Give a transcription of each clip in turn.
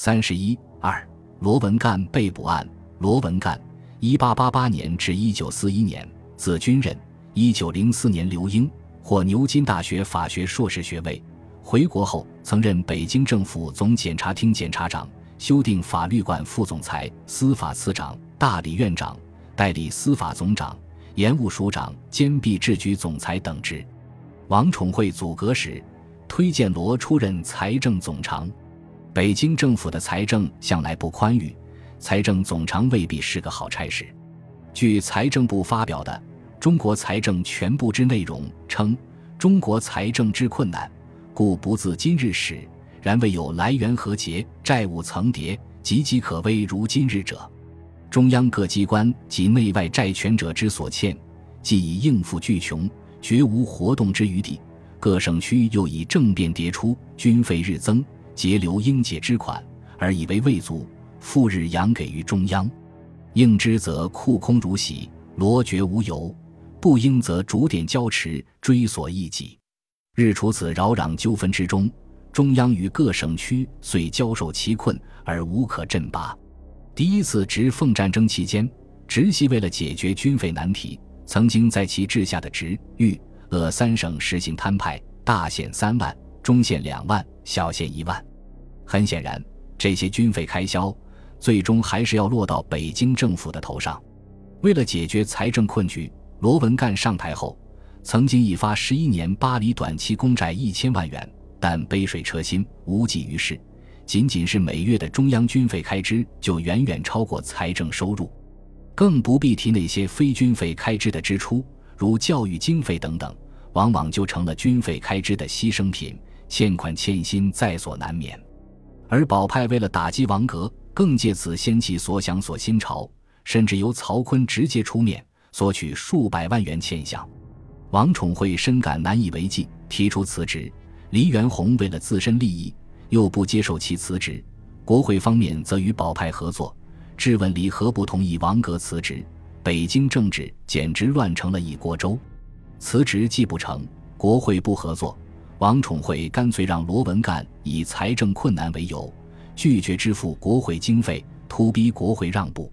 三十一二，罗文干被捕案。罗文干，一八八八年至一九四一年，字军人。一九零四年留英，获牛津大学法学硕士学位。回国后，曾任北京政府总检察厅检察长、修订法律馆副总裁、司法次长、大理院长、代理司法总长、盐务署长兼弊制局总裁等职。王宠惠阻隔时，推荐罗出任财政总长。北京政府的财政向来不宽裕，财政总长未必是个好差事。据财政部发表的《中国财政全部之内容》称：“中国财政之困难，故不自今日始，然未有来源和结，债务层叠，岌岌可危如今日者。中央各机关及内外债权者之所欠，既已应付俱穷，绝无活动之余地；各省区又以政变迭出，军费日增。”截留应解之款，而以为未足，复日扬给于中央。应之则库空如洗，罗绝无由；不应则逐点交持，追索异己。日处此扰攘纠纷之中，中央与各省区遂交受其困，而无可振拔。第一次直奉战争期间，直系为了解决军费难题，曾经在其治下的直、豫、鄂三省实行摊派，大县三万，中县两万，小县一万。很显然，这些军费开销最终还是要落到北京政府的头上。为了解决财政困局，罗文干上台后，曾经已发十一年巴黎短期公债一千万元，但杯水车薪，无济于事。仅仅是每月的中央军费开支就远远超过财政收入，更不必提那些非军费开支的支出，如教育经费等等，往往就成了军费开支的牺牲品，欠款欠薪在所难免。而保派为了打击王格，更借此掀起所想所新潮，甚至由曹锟直接出面索取数百万元欠饷。王宠惠深感难以为继，提出辞职。黎元洪为了自身利益，又不接受其辞职。国会方面则与保派合作，质问李何不同意王格辞职。北京政治简直乱成了一锅粥。辞职既不成，国会不合作。王宠惠干脆让罗文干以财政困难为由，拒绝支付国会经费，突逼国会让步。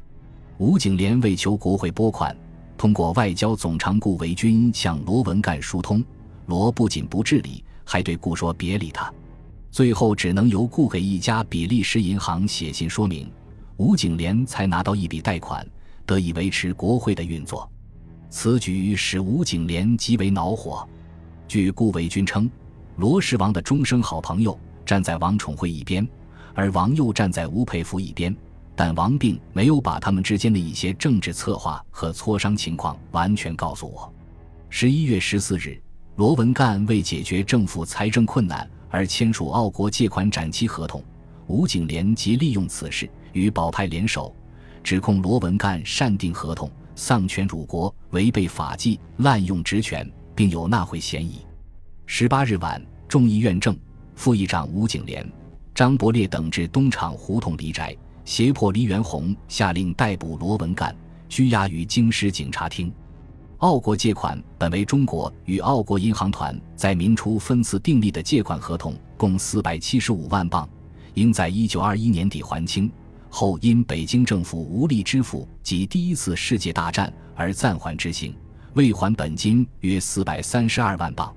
吴景莲为求国会拨款，通过外交总长顾维钧向罗文干疏通。罗不仅不治理，还对顾说别理他。最后只能由顾给一家比利时银行写信说明，吴景莲才拿到一笔贷款，得以维持国会的运作。此举使吴景莲极为恼火。据顾维钧称。罗世王的终生好朋友站在王宠惠一边，而王又站在吴佩孚一边，但王并没有把他们之间的一些政治策划和磋商情况完全告诉我。十一月十四日，罗文干为解决政府财政困难而签署澳国借款展期合同，吴景莲即利用此事与保派联手，指控罗文干擅定合同、丧权辱国、违背法纪、滥用职权，并有纳贿嫌疑。十八日晚，众议院正副议长吴景莲、张伯烈等至东厂胡同黎宅，胁迫黎元洪下令逮捕罗文干，拘押于京师警察厅。澳国借款本为中国与澳国银行团在民初分次订立的借款合同，共四百七十五万镑，应在一九二一年底还清。后因北京政府无力支付及第一次世界大战而暂缓执行，未还本金约四百三十二万镑。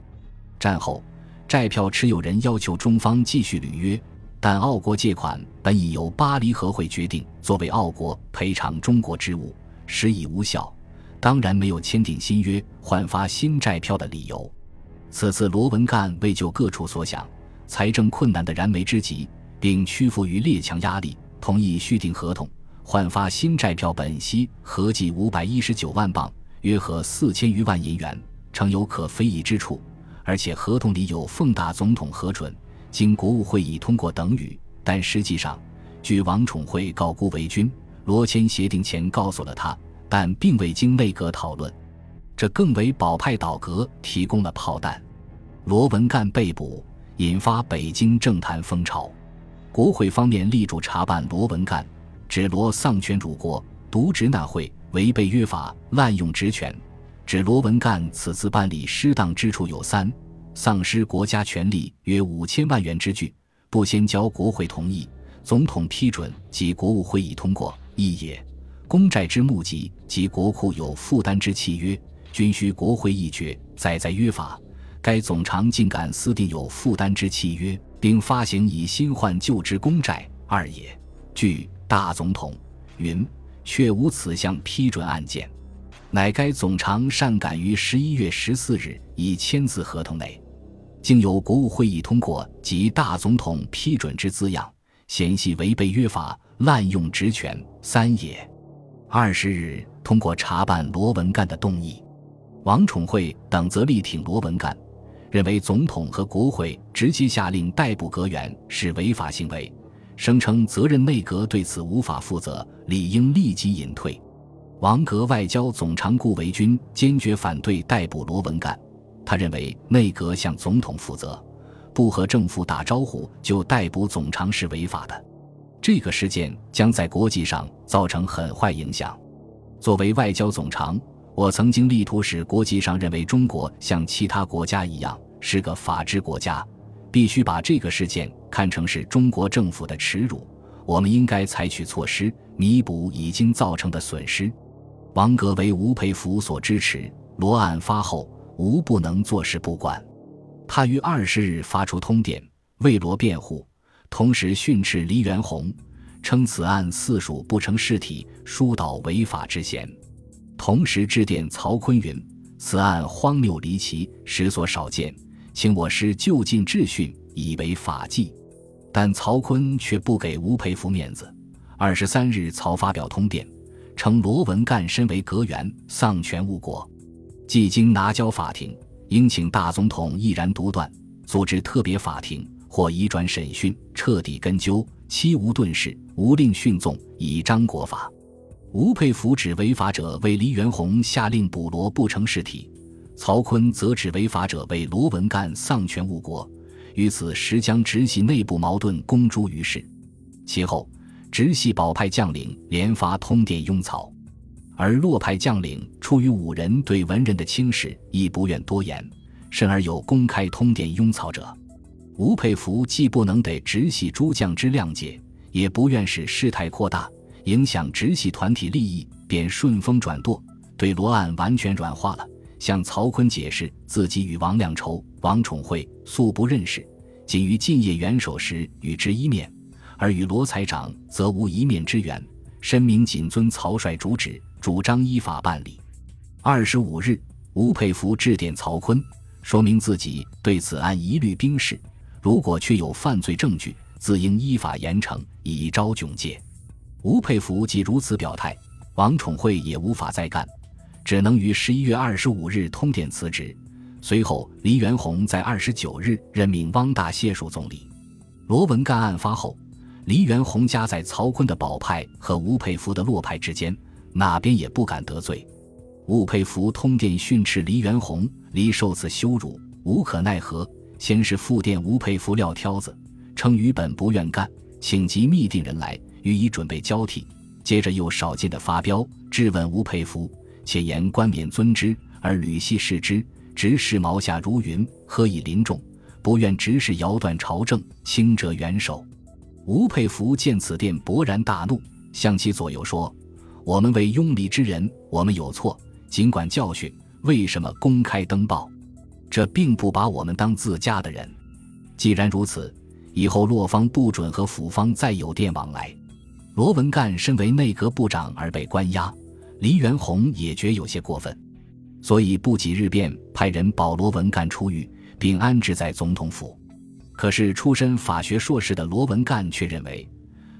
战后，债票持有人要求中方继续履约，但澳国借款本已由巴黎和会决定作为澳国赔偿中国之物，实已无效，当然没有签订新约换发新债票的理由。此次罗文干为救各处所想，财政困难的燃眉之急，并屈服于列强压力，同意续订合同，换发新债票本息合计五百一十九万镑，约合四千余万银元，诚有可非议之处。而且合同里有奉大总统核准，经国务会议通过等语，但实际上，据王宠惠告顾维钧，罗签协定前告诉了他，但并未经内阁讨论，这更为保派倒阁提供了炮弹。罗文干被捕，引发北京政坛风潮，国会方面力主查办罗文干，指罗丧权辱国，渎职纳贿，违背约法，滥用职权。指罗文干此次办理失当之处有三：丧失国家权力约五千万元之巨，不先交国会同意，总统批准及国务会议通过，一也。公债之募集及国库有负担之契约，均需国会议决，载在约法。该总长竟敢私定有负担之契约，并发行以新换旧之公债，二也。据大总统云，却无此项批准案件。乃该总长擅敢于十一月十四日已签字合同内，竟有国务会议通过及大总统批准之字样，嫌系违背约法，滥用职权，三也。二十日通过查办罗文干的动议，王宠惠等则力挺罗文干，认为总统和国会直接下令逮捕阁员是违法行为，声称责任内阁对此无法负责，理应立即隐退。王阁外交总长顾维钧坚决反对逮捕罗文干，他认为内阁向总统负责，不和政府打招呼就逮捕总长是违法的。这个事件将在国际上造成很坏影响。作为外交总长，我曾经力图使国际上认为中国像其他国家一样是个法治国家，必须把这个事件看成是中国政府的耻辱。我们应该采取措施弥补已经造成的损失。王格为吴佩孚所支持，罗案发后，吴不能坐视不管。他于二十日发出通电，为罗辩护。同时训斥黎元洪，称此案似属不成事体，疏导违法之嫌。同时致电曹锟云：“此案荒谬离奇，实所少见，请我师就近质询，以为法纪。”但曹锟却不给吴佩孚面子。二十三日，曹发表通电，称罗文干身为阁员，丧权误国，既经拿交法庭，应请大总统毅然独断，组织特别法庭。或移转审讯，彻底根究，期无遁世，无令训纵，以彰国法。吴佩孚指违法者为黎元洪下令捕罗不成事体，曹锟则指违法者为罗文干丧权误国，于此时将直系内部矛盾公诸于世。其后，直系保派将领连发通电拥曹，而洛派将领出于五人对文人的轻视，亦不愿多言，甚而有公开通电拥曹者。吴佩孚既不能得直系诸将之谅解，也不愿使事态扩大，影响直系团体利益，便顺风转舵，对罗案完全软化了。向曹锟解释自己与王亮筹、王宠惠素不认识，仅于晋业元首时与之一面，而与罗财长则无一面之缘。申明谨遵曹帅主旨，主张依法办理。二十五日，吴佩孚致电曹锟，说明自己对此案一律冰释。如果确有犯罪证据，自应依法严惩，以昭炯戒。吴佩孚既如此表态，王宠惠也无法再干，只能于十一月二十五日通电辞职。随后，黎元洪在二十九日任命汪大谢署总理。罗文干案发后，黎元洪夹在曹锟的保派和吴佩孚的洛派之间，哪边也不敢得罪。吴佩孚通电训斥黎元洪，黎受此羞辱，无可奈何。先是复电吴佩孚撂挑子，称于本不愿干，请即密定人来，予以准备交替。接着又少见的发飙，质问吴佩孚，且言冠冕尊之，而吕系视之，直视毛下如云，何以临众？不愿直视摇断朝政，轻者元首。吴佩孚见此电，勃然大怒，向其左右说：“我们为拥礼之人，我们有错，尽管教训，为什么公开登报？”这并不把我们当自家的人。既然如此，以后洛方不准和府方再有电往来。罗文干身为内阁部长而被关押，黎元洪也觉有些过分，所以不几日便派人保罗文干出狱，并安置在总统府。可是出身法学硕士的罗文干却认为，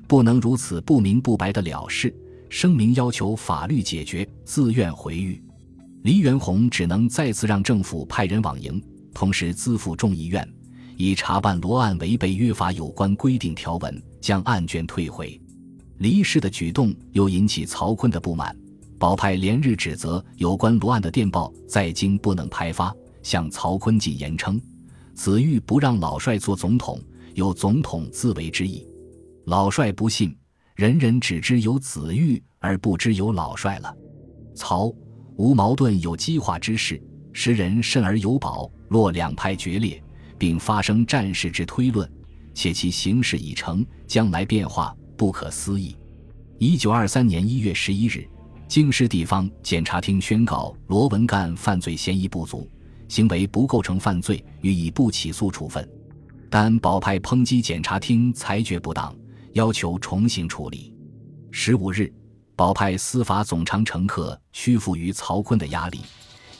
不能如此不明不白的了事，声明要求法律解决，自愿回狱。黎元洪只能再次让政府派人往营，同时资付众议院，以查办罗案违背约法有关规定条文，将案卷退回。黎氏的举动又引起曹锟的不满，保派连日指责有关罗案的电报在京不能拍发，向曹锟进言称：“子欲不让老帅做总统，有总统自为之意。”老帅不信，人人只知有子玉，而不知有老帅了。曹。无矛盾有激化之势，时人甚而有保，若两派决裂，并发生战事之推论，且其形势已成，将来变化不可思议。一九二三年一月十一日，京师地方检察厅宣告罗文干犯罪嫌疑不足，行为不构成犯罪，予以不起诉处分。但保派抨击检察厅裁决不当，要求重新处理。十五日，保派司法总长陈克屈服于曹锟的压力，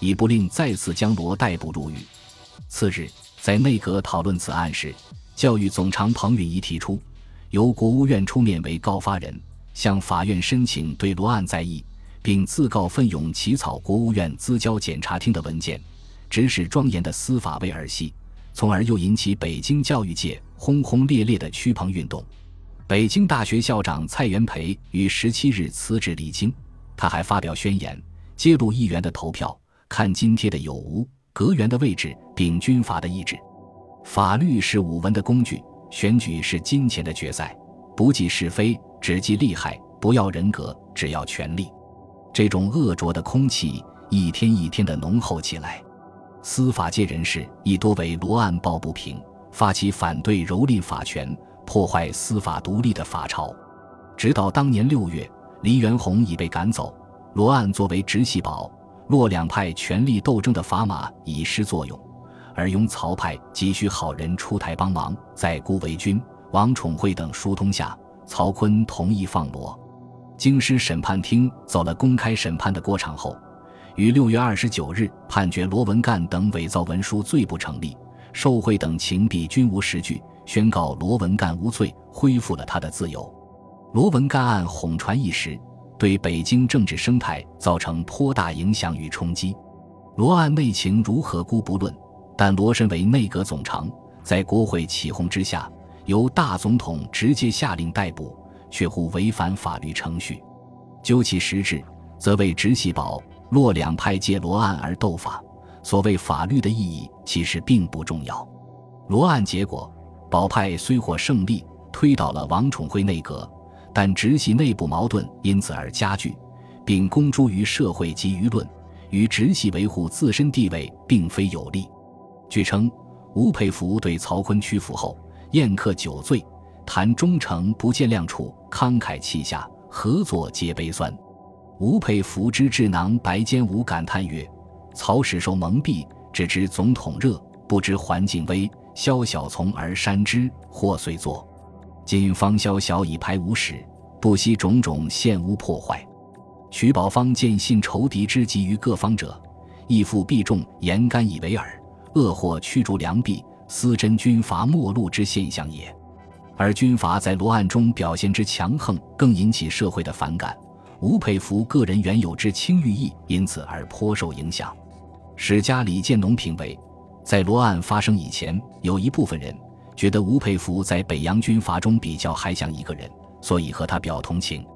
以不令再次将罗逮捕入狱。次日，在内阁讨论此案时，教育总长彭允仪提出，由国务院出面为告发人。向法院申请对罗案再议，并自告奋勇起草国务院资交检察厅的文件，指使庄严的司法为儿戏，从而又引起北京教育界轰轰烈烈的驱鹏运动。北京大学校长蔡元培于十七日辞职离京，他还发表宣言，揭露议员的投票看津贴的有无、阁员的位置，秉军阀的意志。法律是武文的工具，选举是金钱的决赛，不计是非。只记利害，不要人格，只要权力。这种恶浊的空气一天一天的浓厚起来。司法界人士亦多为罗案抱不平，发起反对蹂躏法权、破坏司法独立的法潮。直到当年六月，黎元洪已被赶走，罗案作为直系保、洛两派权力斗争的砝码已失作用，而拥曹派急需好人出台帮忙。在顾维钧、王宠惠等疏通下。曹锟同意放罗，京师审判厅走了公开审判的过场后，于六月二十九日判决罗文干等伪造文书罪不成立，受贿等情弊均无实据，宣告罗文干无罪，恢复了他的自由。罗文干案哄传一时，对北京政治生态造成颇大影响与冲击。罗案内情如何姑不论，但罗身为内阁总长，在国会起哄之下。由大总统直接下令逮捕，却乎违反法律程序。究其实质，则为直系保、洛两派借罗案而斗法。所谓法律的意义，其实并不重要。罗案结果，保派虽获胜利，推倒了王宠惠内阁，但直系内部矛盾因此而加剧，并公诸于社会及舆论，与直系维护自身地位并非有利。据称，吴佩孚对曹锟屈服后。宴客酒醉，谈忠诚不见谅处，慷慨泣下，合作皆悲酸。吴佩孚之智囊白坚吾感叹曰：“曹使受蒙蔽，只知总统热，不知环境危。萧小从而山之，祸遂作。今方萧小以排无始，不惜种种陷污破坏。徐宝芳见信仇敌之急于各方者，亦复必重言干以为饵，恶祸驱逐良币。”私真军阀末路之现象也，而军阀在罗案中表现之强横，更引起社会的反感。吴佩孚个人原有之清誉意，因此而颇受影响。史家李建农评为，在罗案发生以前，有一部分人觉得吴佩孚在北洋军阀中比较还像一个人，所以和他表同情。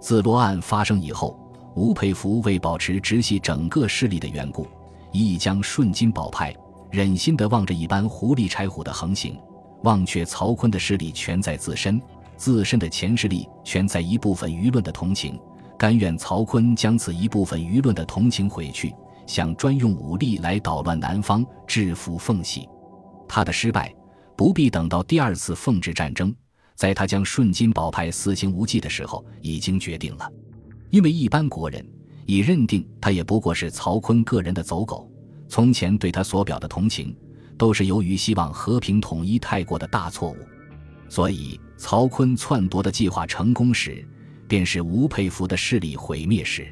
自罗案发生以后，吴佩孚为保持直系整个势力的缘故，亦将顺金保派。忍心地望着一般狐狸豺虎的横行，忘却曹锟的势力全在自身，自身的前势力全在一部分舆论的同情，甘愿曹锟将此一部分舆论的同情毁去，想专用武力来捣乱南方，制服奉系。他的失败不必等到第二次奉制战争，在他将顺金宝派死刑无忌的时候已经决定了，因为一般国人已认定他也不过是曹锟个人的走狗。从前对他所表的同情，都是由于希望和平统一太过的大错误，所以曹锟篡夺的计划成功时，便是吴佩孚的势力毁灭时。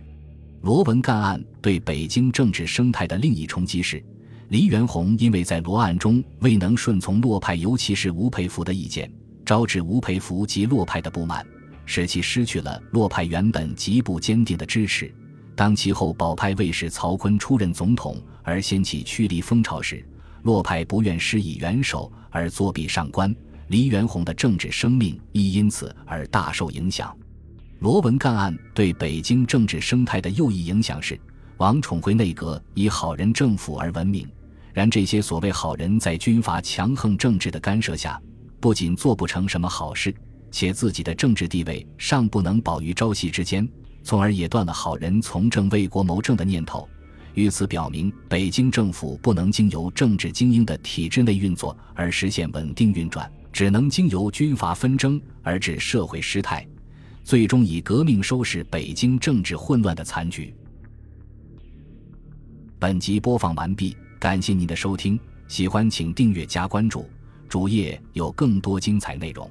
罗文干案对北京政治生态的另一冲击是，黎元洪因为在罗案中未能顺从洛派，尤其是吴佩孚的意见，招致吴佩孚及洛派的不满，使其失去了洛派原本极不坚定的支持。当其后保派卫士曹锟出任总统。而掀起驱离风潮时，洛派不愿施以援手而作弊上官，黎元洪的政治生命亦因此而大受影响。罗文干案对北京政治生态的又一影响是，王宠惠内阁以好人政府而闻名，然这些所谓好人在军阀强横政治的干涉下，不仅做不成什么好事，且自己的政治地位尚不能保于朝夕之间，从而也断了好人从政为国谋政的念头。于此表明，北京政府不能经由政治精英的体制内运作而实现稳定运转。只能经由军阀纷争而致社会失态，最终以革命收拾北京政治混乱的残局。本集播放完毕，感谢您的收听，喜欢请订阅加关注，主页有更多精彩内容。